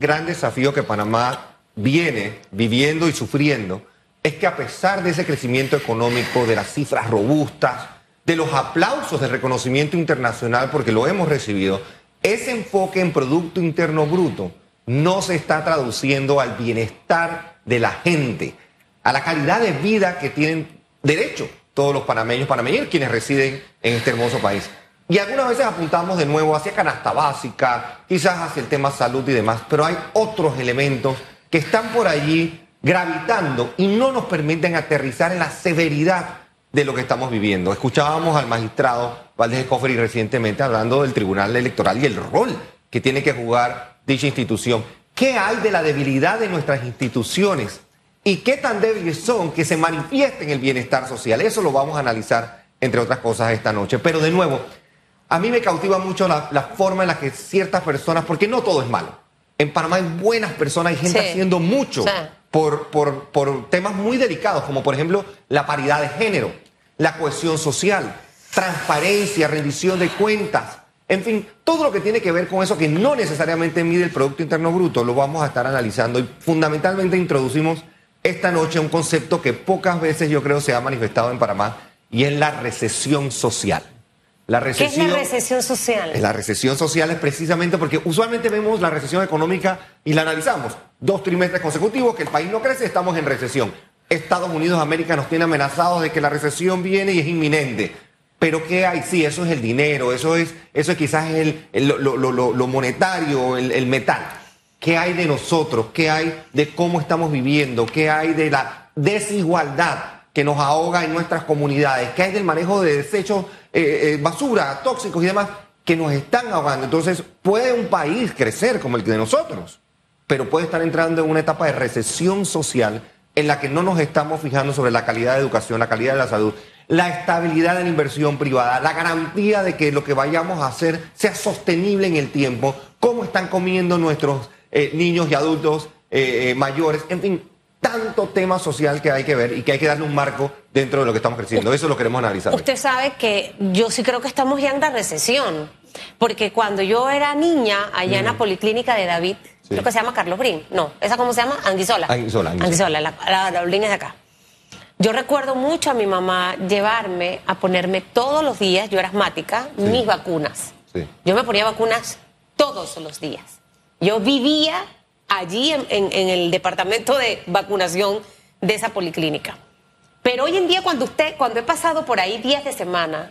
gran desafío que Panamá viene viviendo y sufriendo es que a pesar de ese crecimiento económico, de las cifras robustas, de los aplausos de reconocimiento internacional, porque lo hemos recibido, ese enfoque en Producto Interno Bruto no se está traduciendo al bienestar de la gente, a la calidad de vida que tienen derecho todos los panameños, panameños, quienes residen en este hermoso país. Y algunas veces apuntamos de nuevo hacia canasta básica, quizás hacia el tema salud y demás, pero hay otros elementos que están por allí gravitando y no nos permiten aterrizar en la severidad de lo que estamos viviendo. Escuchábamos al magistrado Valdés Escofri recientemente hablando del Tribunal Electoral y el rol que tiene que jugar dicha institución. ¿Qué hay de la debilidad de nuestras instituciones? ¿Y qué tan débiles son que se manifiesten el bienestar social? Eso lo vamos a analizar, entre otras cosas, esta noche. Pero de nuevo, a mí me cautiva mucho la, forma en la que ciertas personas, porque no todo es malo. En Panamá hay buenas personas, hay gente haciendo mucho por, por, por temas muy delicados, como por ejemplo la paridad de género, la cohesión social, transparencia, rendición de cuentas. En fin, todo lo que tiene que ver con eso que no necesariamente mide el Producto Interno Bruto, lo vamos a estar analizando y fundamentalmente introducimos esta noche un concepto que pocas veces yo creo se ha manifestado en Panamá y es la recesión social. La recesión, ¿Qué es la recesión social? La recesión social es precisamente porque usualmente vemos la recesión económica y la analizamos. Dos trimestres consecutivos que el país no crece, estamos en recesión. Estados Unidos de América nos tiene amenazados de que la recesión viene y es inminente. Pero ¿qué hay? Sí, eso es el dinero, eso es, eso es quizás el, lo, monetario, el, el metal. ¿Qué hay de nosotros? ¿Qué hay de cómo estamos viviendo? ¿Qué hay de la desigualdad que nos ahoga en nuestras comunidades? ¿Qué hay del manejo de desechos eh, eh, basura, tóxicos y demás, que nos están ahogando. Entonces, puede un país crecer como el de nosotros, pero puede estar entrando en una etapa de recesión social en la que no nos estamos fijando sobre la calidad de educación, la calidad de la salud, la estabilidad de la inversión privada, la garantía de que lo que vayamos a hacer sea sostenible en el tiempo, cómo están comiendo nuestros eh, niños y adultos mayores, en fin, tanto tema social que hay que ver y que hay que darle un marco dentro de lo que estamos creciendo. Eso lo queremos analizar. Usted sabe que yo sí creo que estamos ya en la recesión, porque cuando yo era niña, allá en la mm. policlínica de David, creo que se llama Carlos Brin, no, ¿esa cómo se llama? Anguisola. Anguisola, Anguisola. la, la, la de acá. Yo recuerdo mucho a mi mamá llevarme a ponerme todos los días, yo era asmática, mis vacunas. Yo me ponía vacunas todos los días. Yo vivía allí en, el departamento de vacunación de esa policlínica. Pero hoy en día, cuando usted, cuando he pasado por ahí días de semana,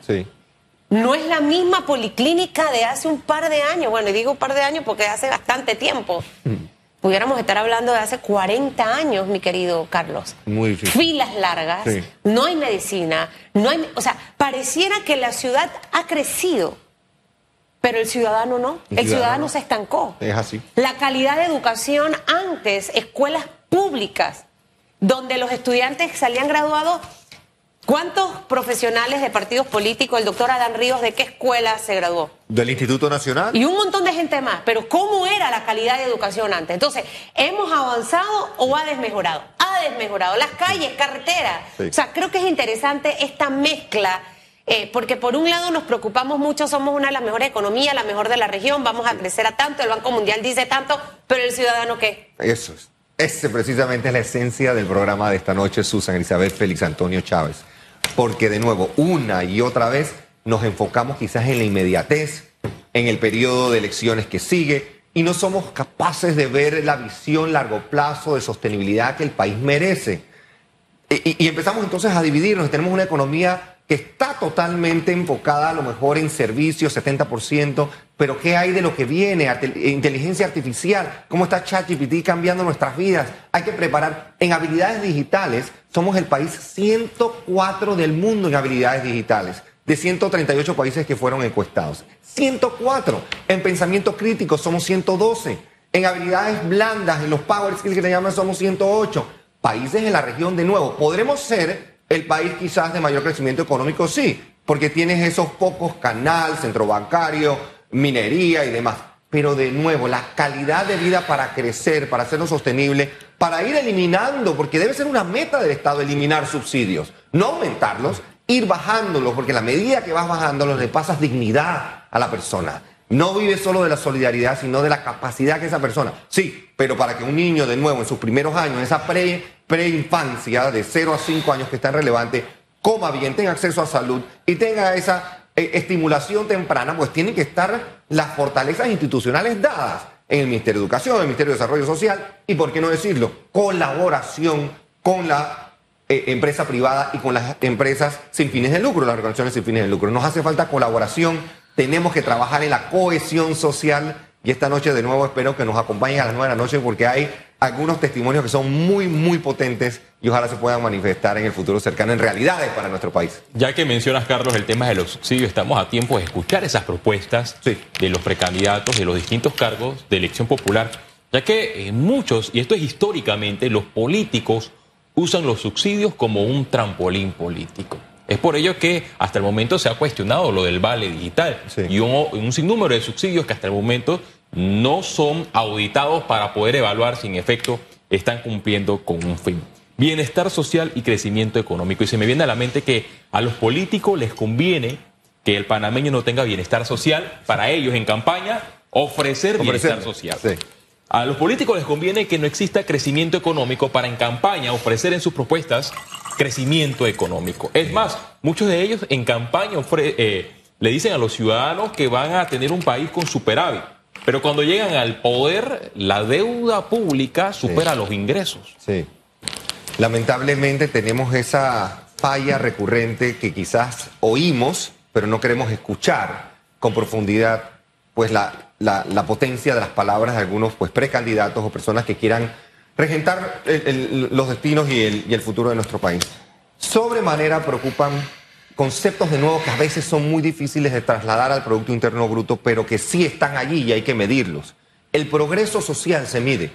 no es la misma policlínica de hace un par de años. Bueno, y digo un par de años porque hace bastante tiempo. Mm. Pudiéramos estar hablando de hace 40 años, mi querido Carlos. Muy difícil. Filas largas, no hay medicina, no hay, o sea, pareciera que la ciudad ha crecido pero el ciudadano no. El, ciudadano, se estancó. Es así. La calidad de educación antes, escuelas públicas, donde los estudiantes salían graduados. ¿Cuántos profesionales de partidos políticos, el doctor Adán Ríos, de qué escuela se graduó? Del Instituto Nacional. Y un montón de gente más. Pero ¿cómo era la calidad de educación antes? Entonces, ¿hemos avanzado o ha desmejorado? Ha desmejorado. Las calles, carreteras. O sea, creo que es interesante esta mezcla eh, porque por un lado nos preocupamos mucho, somos una de las mejores economías, la mejor de la región, vamos a crecer a tanto, el Banco Mundial dice tanto, pero el ciudadano qué? Eso es. Ese precisamente es la esencia del programa de esta noche, Susan Elizabeth Félix Antonio Chávez. Porque de nuevo, una y otra vez nos enfocamos quizás en la inmediatez, en el periodo de elecciones que sigue, y no somos capaces de ver la visión largo plazo de sostenibilidad que el país merece. Y, y empezamos entonces a dividirnos. Tenemos una economía que está totalmente enfocada a lo mejor en servicios, 70%, pero ¿qué hay de lo que viene? Inteligencia artificial, ¿cómo está ChatGPT cambiando nuestras vidas? Hay que preparar. En habilidades digitales, somos el país 104 del mundo en habilidades digitales, de 138 países que fueron encuestados. 104. En pensamiento crítico somos 112. En habilidades blandas, en los power skills que le llaman, somos 108. Países en la región, de nuevo, podremos ser el país quizás de mayor crecimiento económico, sí, porque tienes esos pocos canales, centro bancario, minería y demás. Pero de nuevo, la calidad de vida para crecer, para hacerlo sostenible, para ir eliminando, porque debe ser una meta del Estado eliminar subsidios, no aumentarlos, ir bajándolos, porque la medida que vas bajándolos le pasas dignidad a la persona. No vive solo de la solidaridad, sino de la capacidad que esa persona. Sí, pero para que un niño, de nuevo, en sus primeros años, en esa pre, preinfancia de 0 a 5 años que es tan relevante, coma bien, tenga acceso a salud y tenga esa eh, estimulación temprana, pues tienen que estar las fortalezas institucionales dadas en el Ministerio de Educación, en el Ministerio de Desarrollo Social y, por qué no decirlo, colaboración con la eh, empresa privada y con las empresas sin fines de lucro, las organizaciones sin fines de lucro. Nos hace falta colaboración, tenemos que trabajar en la cohesión social y esta noche de nuevo espero que nos acompañen a las nueve de la noche porque hay algunos testimonios que son muy, muy potentes y ojalá se puedan manifestar en el futuro cercano en realidades para nuestro país. Ya que mencionas, Carlos, el tema de los subsidios, estamos a tiempo de escuchar esas propuestas de los precandidatos de los distintos cargos de elección popular, ya que eh, muchos, y esto es históricamente, los políticos usan los subsidios como un trampolín político. Es por ello que hasta el momento se ha cuestionado lo del vale digital y un, sinnúmero de subsidios que hasta el momento no son auditados para poder evaluar si en efecto están cumpliendo con un fin. Bienestar social y crecimiento económico. Y se me viene a la mente que a los políticos les conviene que el panameño no tenga bienestar social, para ellos en campaña ofrecer, bienestar social. A los políticos les conviene que no exista crecimiento económico para en campaña ofrecer en sus propuestas crecimiento económico. Es más, muchos de ellos en campaña eh, le dicen a los ciudadanos que van a tener un país con superávit. Pero cuando llegan al poder, la deuda pública supera los ingresos. Sí. Lamentablemente tenemos esa falla recurrente que quizás oímos, pero no queremos escuchar con profundidad, pues la, la, potencia de las palabras de algunos pues, precandidatos o personas que quieran regentar los destinos y el, y el futuro de nuestro país. Sobremanera preocupan conceptos de nuevo que a veces son muy difíciles de trasladar al Producto Interno Bruto, pero que sí están allí y hay que medirlos. El progreso social se mide.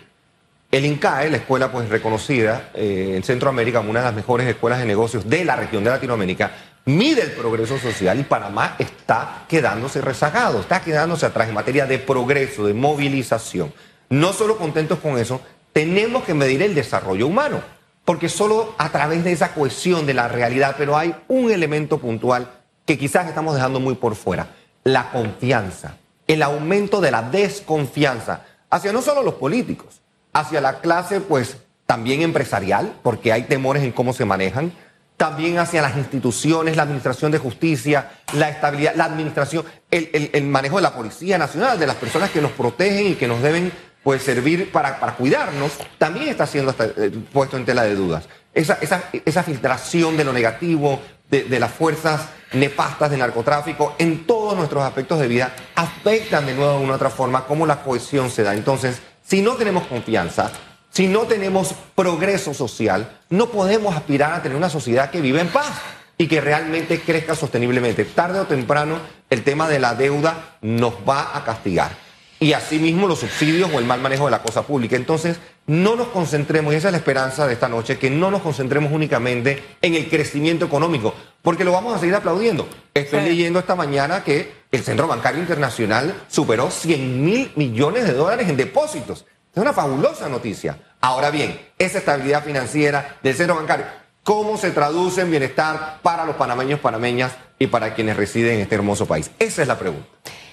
El INCAE, la escuela pues reconocida eh, en Centroamérica como una de las mejores escuelas de negocios de la región de Latinoamérica, mide el progreso social y Panamá está quedándose rezagado, está quedándose atrás en materia de progreso, de movilización. No solo contentos con eso, tenemos que medir el desarrollo humano, porque solo a través de esa cohesión de la realidad, pero hay un elemento puntual que quizás estamos dejando muy por fuera, la confianza, el aumento de la desconfianza hacia no solo los políticos, hacia la clase pues también empresarial, porque hay temores en cómo se manejan, también hacia las instituciones, la administración de justicia, la estabilidad, la administración, el, manejo de la Policía Nacional, de las personas que nos protegen y que nos deben pues, servir para, para cuidarnos, también está siendo eh, puesto en tela de dudas. Esa, esa, esa filtración de lo negativo, de, de, las fuerzas nefastas del narcotráfico en todos nuestros aspectos de vida afectan de nuevo de una u otra forma cómo la cohesión se da. Entonces, si no tenemos confianza, si no tenemos progreso social, no podemos aspirar a tener una sociedad que vive en paz y que realmente crezca sosteniblemente. Tarde o temprano, el tema de la deuda nos va a castigar. Y asimismo los subsidios o el mal manejo de la cosa pública. Entonces, no nos concentremos, y esa es la esperanza de esta noche, que no nos concentremos únicamente en el crecimiento económico, porque lo vamos a seguir aplaudiendo. Estoy leyendo esta mañana que el Centro Bancario Internacional superó 100 mil millones de dólares en depósitos. Es una fabulosa noticia. Ahora bien, esa estabilidad financiera del centro bancario, ¿cómo se traduce en bienestar para los panameños, panameñas y para quienes residen en este hermoso país? Esa es la pregunta.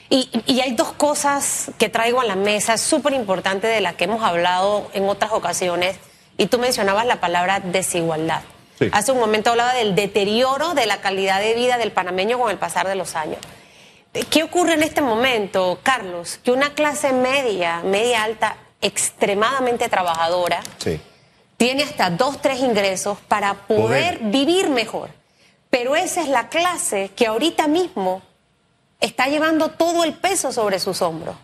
Y, hay dos cosas que traigo a la mesa súper importantes de las que hemos hablado en otras ocasiones. Y tú mencionabas la palabra desigualdad. Hace un momento hablaba del deterioro de la calidad de vida del panameño con el pasar de los años. ¿Qué ocurre en este momento, Carlos? Que una clase media, media alta, extremadamente trabajadora, tiene hasta dos, tres ingresos para poder, vivir mejor. Pero esa es la clase que ahorita mismo está llevando todo el peso sobre sus hombros.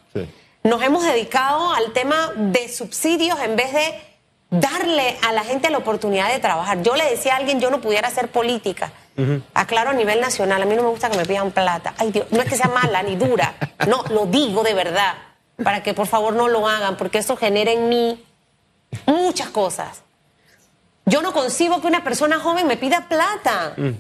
Nos hemos dedicado al tema de subsidios en vez de darle a la gente la oportunidad de trabajar. Yo le decía a alguien, yo no pudiera hacer política. Aclaro a nivel nacional, a mí no me gusta que me pidan plata. Ay Dios, no es que sea mala ni dura, no, lo digo de verdad para que por favor no lo hagan, porque eso genera en mí muchas cosas. Yo no concibo que una persona joven me pida plata. Mm.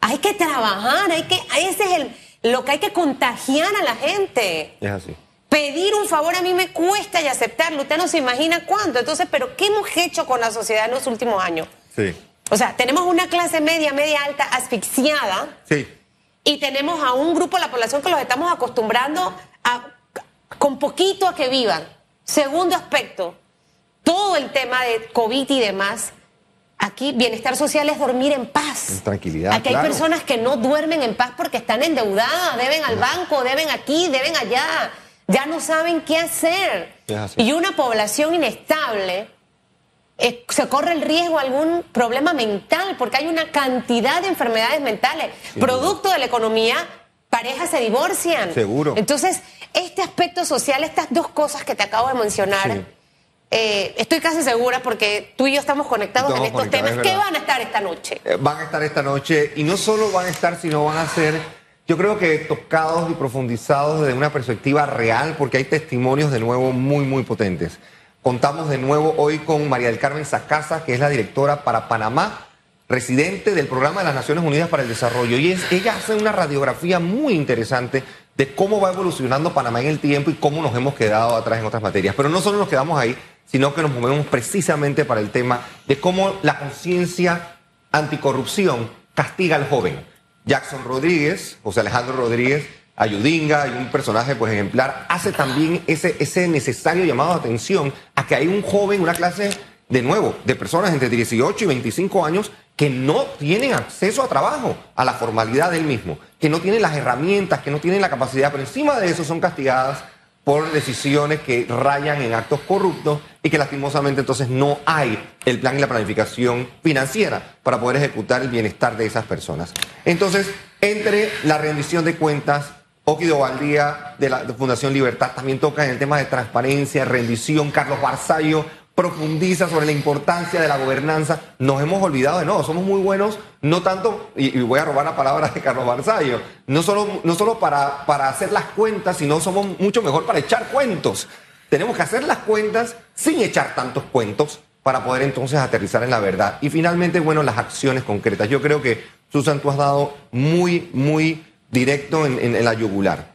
Hay que trabajar, hay que, ese es el, lo que hay que contagiar a la gente. Es así. Pedir un favor a mí me cuesta y aceptarlo. Usted no se imagina cuánto. Entonces, ¿pero qué hemos hecho con la sociedad en los últimos años? Sí. O sea, tenemos una clase media, media alta asfixiada. Sí y tenemos a un grupo de la población que los estamos acostumbrando a, con poquito a que vivan. Segundo aspecto, todo el tema de COVID y demás. Aquí bienestar social es dormir en paz. Tranquilidad. Aquí hay personas que no duermen en paz porque están endeudadas, deben al banco, deben aquí, deben allá. Ya no saben qué hacer. Y una población inestable eh, se corre el riesgo de algún problema mental, porque hay una cantidad de enfermedades mentales. Producto de la economía, parejas se divorcian. Seguro. Entonces, este aspecto social, estas dos cosas que te acabo de mencionar, eh, estoy casi segura porque tú y yo estamos conectados en estos temas. ¿Qué van a estar esta noche? Eh, van a estar esta noche y no solo van a estar, sino van a ser, yo creo que tocados y profundizados desde una perspectiva real, porque hay testimonios de nuevo muy, muy potentes. Contamos de nuevo hoy con María del Carmen Sacasa, que es la directora para Panamá, residente del Programa de las Naciones Unidas para el Desarrollo. Y es, ella hace una radiografía muy interesante de cómo va evolucionando Panamá en el tiempo y cómo nos hemos quedado atrás en otras materias. Pero no solo nos quedamos ahí, sino que nos movemos precisamente para el tema de cómo la conciencia anticorrupción castiga al joven. Jackson Rodríguez, José Alejandro Rodríguez, Ayudinga y un personaje pues ejemplar, hace también ese, ese necesario llamado de atención a que hay un joven, una clase de nuevo, de personas entre 18 y 25 años que no tienen acceso a trabajo, a la formalidad del mismo, que no tienen las herramientas, que no tienen la capacidad, pero encima de eso son castigadas por decisiones que rayan en actos corruptos y que lastimosamente entonces no hay el plan y la planificación financiera para poder ejecutar el bienestar de esas personas. Entonces, entre la rendición de cuentas, Oquido Valdía de la Fundación Libertad también toca en el tema de transparencia, rendición. Carlos Barzallo profundiza sobre la importancia de la gobernanza. Nos hemos olvidado de no, somos muy buenos, no tanto, y, voy a robar la palabra de Carlos Barzallo, no solo, no solo para, para hacer las cuentas, sino somos mucho mejor para echar cuentos. Tenemos que hacer las cuentas sin echar tantos cuentos para poder entonces aterrizar en la verdad. Y finalmente, bueno, las acciones concretas. Yo creo que, Susan, tú has dado muy, muy directo en, la yugular.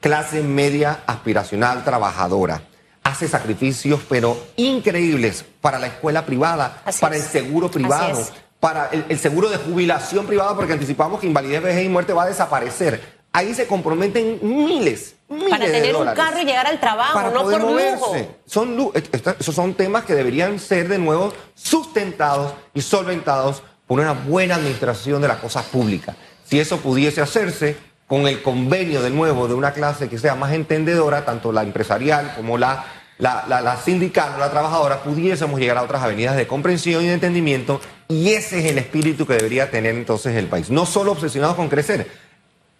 Clase media aspiracional trabajadora. Hace sacrificios, pero increíbles para la escuela privada, para el seguro privado, para el, seguro de jubilación privada, porque anticipamos que invalidez, vejez y muerte va a desaparecer. Ahí se comprometen miles, miles Para tener un carro y llegar al trabajo, no por moverse. Son, esos son temas que deberían ser de nuevo sustentados y solventados por una buena administración de la cosa pública. Si eso pudiese hacerse con el convenio de nuevo de una clase que sea más entendedora, tanto la empresarial como la, la, la, sindical la trabajadora, pudiésemos llegar a otras avenidas de comprensión y de entendimiento, y ese es el espíritu que debería tener entonces el país. No solo obsesionados con crecer,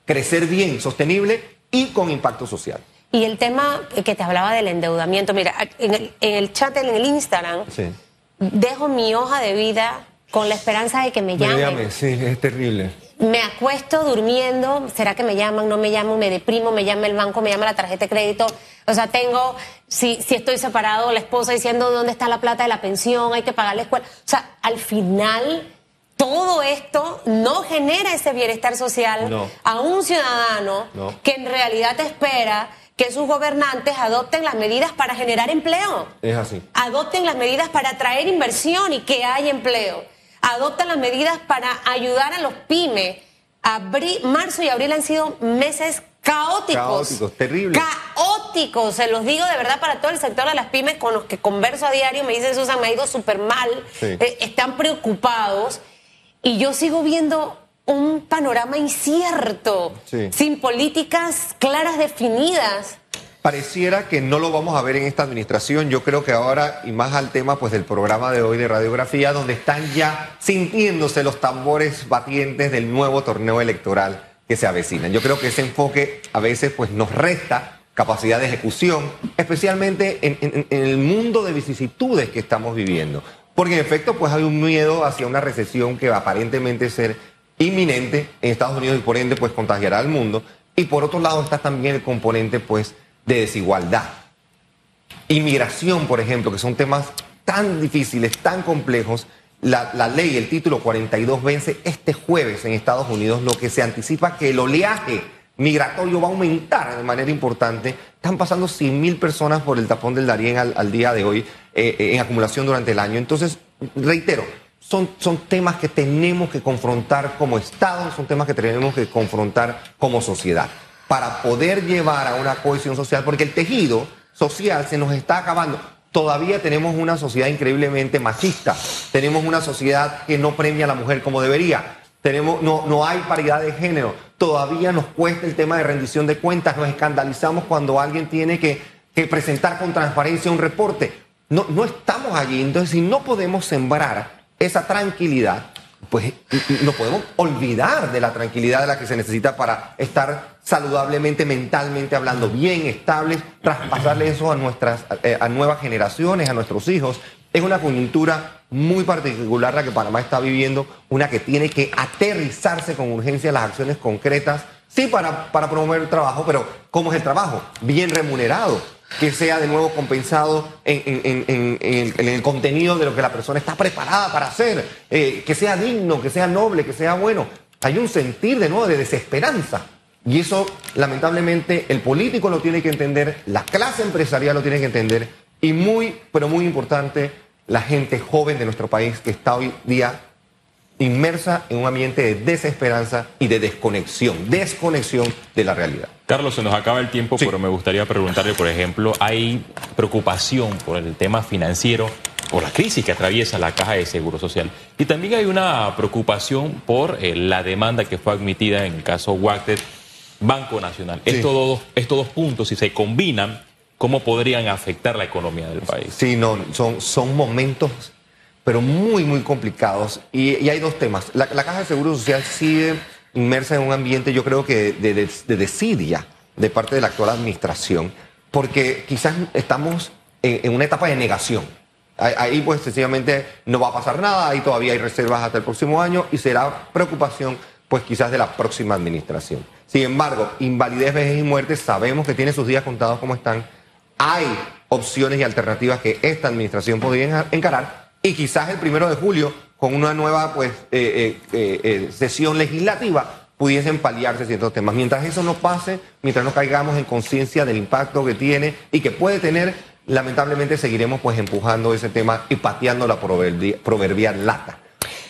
crecer bien, sostenible y con impacto social. Y el tema que te hablaba del endeudamiento, mira, en el, en el chat, en el Instagram, dejo mi hoja de vida con la esperanza de que me llamen. Me sí, es terrible me acuesto durmiendo, ¿será que me llaman? No me llaman, me deprimo, me llama el banco, me llama la tarjeta de crédito. O sea, tengo, si, si estoy separado, la esposa diciendo dónde está la plata de la pensión, hay que pagar la escuela. O sea, al final, todo esto no genera ese bienestar social a un ciudadano que en realidad espera que sus gobernantes adopten las medidas para generar empleo. Es así. Adopten las medidas para atraer inversión y que haya empleo adoptan las medidas para ayudar a los pymes. Abril, marzo y abril han sido meses caóticos. Caóticos, terribles. Caóticos, se los digo de verdad para todo el sector de las pymes con los que converso a diario. Me dicen, Susan, me ha ido súper mal, eh, están preocupados. Y yo sigo viendo un panorama incierto, sin políticas claras definidas pareciera que no lo vamos a ver en esta administración. Yo creo que ahora, y más al tema pues del programa de hoy de radiografía, donde están ya sintiéndose los tambores batientes del nuevo torneo electoral que se avecina. Yo creo que ese enfoque a veces pues nos resta capacidad de ejecución, especialmente en, el mundo de vicisitudes que estamos viviendo. Porque en efecto pues hay un miedo hacia una recesión que va aparentemente ser inminente en Estados Unidos y por ende pues contagiará al mundo. Y por otro lado está también el componente pues de desigualdad. Inmigración, por ejemplo, que son temas tan difíciles, tan complejos. La, ley, el título 42 vence este jueves en Estados Unidos, lo que se anticipa que el oleaje migratorio va a aumentar de manera importante. Están pasando 100 mil personas por el tapón del Darién al, día de hoy eh, eh, en acumulación durante el año. Entonces, reitero, son, son temas que tenemos que confrontar como Estado, son temas que tenemos que confrontar como sociedad, para poder llevar a una cohesión social, porque el tejido social se nos está acabando. Todavía tenemos una sociedad increíblemente machista, tenemos una sociedad que no premia a la mujer como debería, tenemos, no, no hay paridad de género, todavía nos cuesta el tema de rendición de cuentas, nos escandalizamos cuando alguien tiene que, que presentar con transparencia un reporte. No, no estamos allí, entonces si no podemos sembrar esa tranquilidad, pues no podemos olvidar de la tranquilidad de la que se necesita para estar saludablemente, mentalmente hablando, bien estables, traspasarle eso a nuestras eh, a nuevas generaciones, a nuestros hijos. Es una coyuntura muy particular la que Panamá está viviendo, una que tiene que aterrizarse con urgencia las acciones concretas, sí para, para promover el trabajo, pero ¿cómo es el trabajo? Bien remunerado que sea de nuevo compensado en, el, contenido de lo que la persona está preparada para hacer, eh, que sea digno, que sea noble, que sea bueno. Hay un sentir de nuevo de desesperanza. Y eso, lamentablemente, el político lo tiene que entender, la clase empresarial lo tiene que entender, y muy, pero muy importante, la gente joven de nuestro país que está hoy día inmersa en un ambiente de desesperanza y de desconexión, desconexión de la realidad. Carlos, se nos acaba el tiempo, pero me gustaría preguntarle, por ejemplo, ¿hay preocupación por el tema financiero, por la crisis que atraviesa la Caja de Seguro Social? Y también hay una preocupación por eh, la demanda que fue admitida en el caso Wacted, Banco Nacional. Estos, dos, estos dos puntos, si se combinan, ¿cómo podrían afectar la economía del país? Sí, no, son, son momentos pero muy, muy complicados. Y, hay dos temas. La, Caja de Seguro Social sigue inmersa en un ambiente, yo creo que de, de, desidia de parte de la actual administración, porque quizás estamos en, una etapa de negación. Ahí, pues, sencillamente no va a pasar nada, ahí todavía hay reservas hasta el próximo año y será preocupación, pues, quizás de la próxima administración. Sin embargo, invalidez, vejez y muerte, sabemos que tiene sus días contados como están. Hay opciones y alternativas que esta administración podría encarar y quizás el primero de julio, con una nueva pues, eh, eh, eh, sesión legislativa, pudiesen paliarse ciertos temas. Mientras eso no pase, mientras no caigamos en conciencia del impacto que tiene y que puede tener, lamentablemente seguiremos pues empujando ese tema y pateando la proverbial, lata.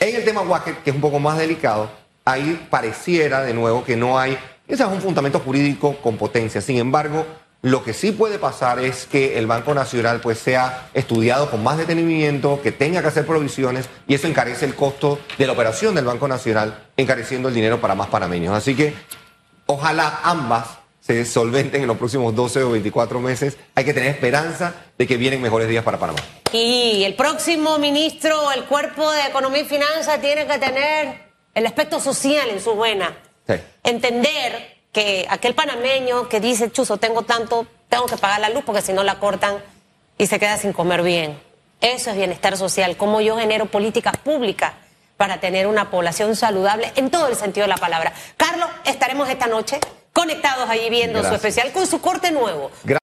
En el tema Wacker, que es un poco más delicado, ahí pareciera de nuevo que no hay, ese es un fundamento jurídico con potencia. Sin embargo, lo que sí puede pasar es que el Banco Nacional pues sea estudiado con más detenimiento, que tenga que hacer provisiones y eso encarece el costo de la operación del Banco Nacional, encareciendo el dinero para más panameños. Así que ojalá ambas se solventen en los próximos 12 o 24 meses. Hay que tener esperanza de que vienen mejores días para Panamá. Y el próximo ministro, el cuerpo de Economía y Finanzas tiene que tener el aspecto social en su buena. Sí. Entender que aquel panameño que dice, chuzo, tengo tanto, tengo que pagar la luz porque si no la cortan y se queda sin comer bien. Eso es bienestar social, como yo genero políticas públicas para tener una población saludable en todo el sentido de la palabra. Carlos, estaremos esta noche conectados allí viendo su especial con su corte nuevo.